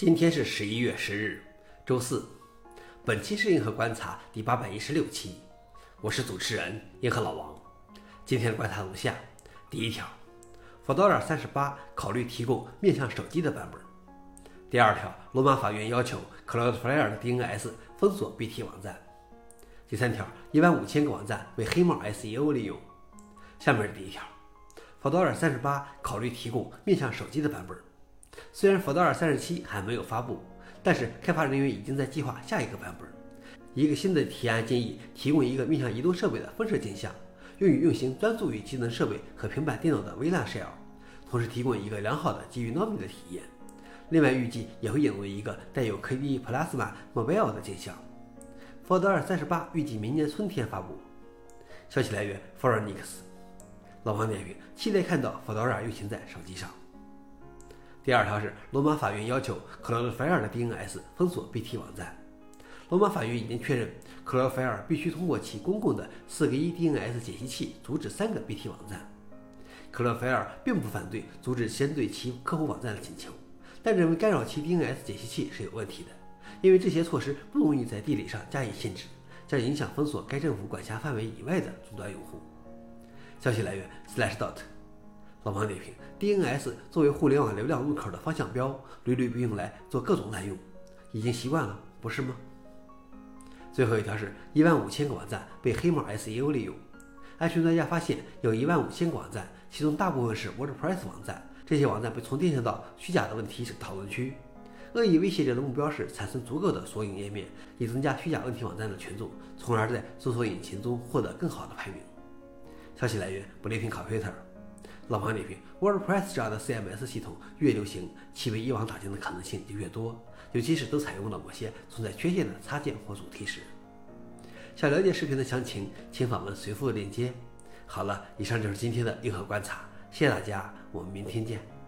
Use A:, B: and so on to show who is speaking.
A: 今天是十一月十日，周四。本期是银河观察第八百一十六期，我是主持人银河老王。今天的观察如下：第一条，Fedora 三十八考虑提供面向手机的版本。第二条，罗马法院要求 Cloudflare 的 DNS 封锁 BT 网站。第三条，一万五千个网站被黑帽 SEO 利用。下面是第一条，Fedora 三十八考虑提供面向手机的版本。虽然 Fedora 三十七还没有发布，但是开发人员已经在计划下一个版本。一个新的提案建议提供一个面向移动设备的分设镜像，用于运行专注于智能设备和平板电脑的微软 shell，同时提供一个良好的基于 Nomi 的体验。另外，预计也会引入一个带有 KDE Plasma Mobile 的镜像。Fedora 三十八预计明年春天发布。消息来源 f o r e n i x 老王点评：期待看到 Fedora 运行在手机上。第二条是罗马法院要求 Cloudflare 的 DNS 封锁 BT 网站。罗马法院已经确认，Cloudflare 必须通过其公共的四个一 DNS 解析器阻止三个 BT 网站。Cloudflare 并不反对阻止针对其客户网站的请求，但认为干扰其 DNS 解析器是有问题的，因为这些措施不容易在地理上加以限制，将影响封锁该政府管辖范围以外的终端用户。消息来源：Slashdot。老王点评：DNS 作为互联网流量入口的方向标，屡屡被用来做各种滥用，已经习惯了，不是吗？最后一条是一万五千个网站被黑帽 SEO 利用。安全专家发现，有一万五千个网站，其中大部分是 WordPress 网站，这些网站被重电向到虚假的问题讨论区。恶意威胁者的目标是产生足够的索引页面，以增加虚假问题网站的权重，从而在搜索引擎中获得更好的排名。消息来源：Briefing Computer。老王点评：WordPress 这样的 CMS 系统越流行，其被一网打尽的可能性就越多，尤其是都采用了某些存在缺陷的插件或主题时。想了解视频的详情，请访问随附链接。好了，以上就是今天的硬核观察，谢谢大家，我们明天见。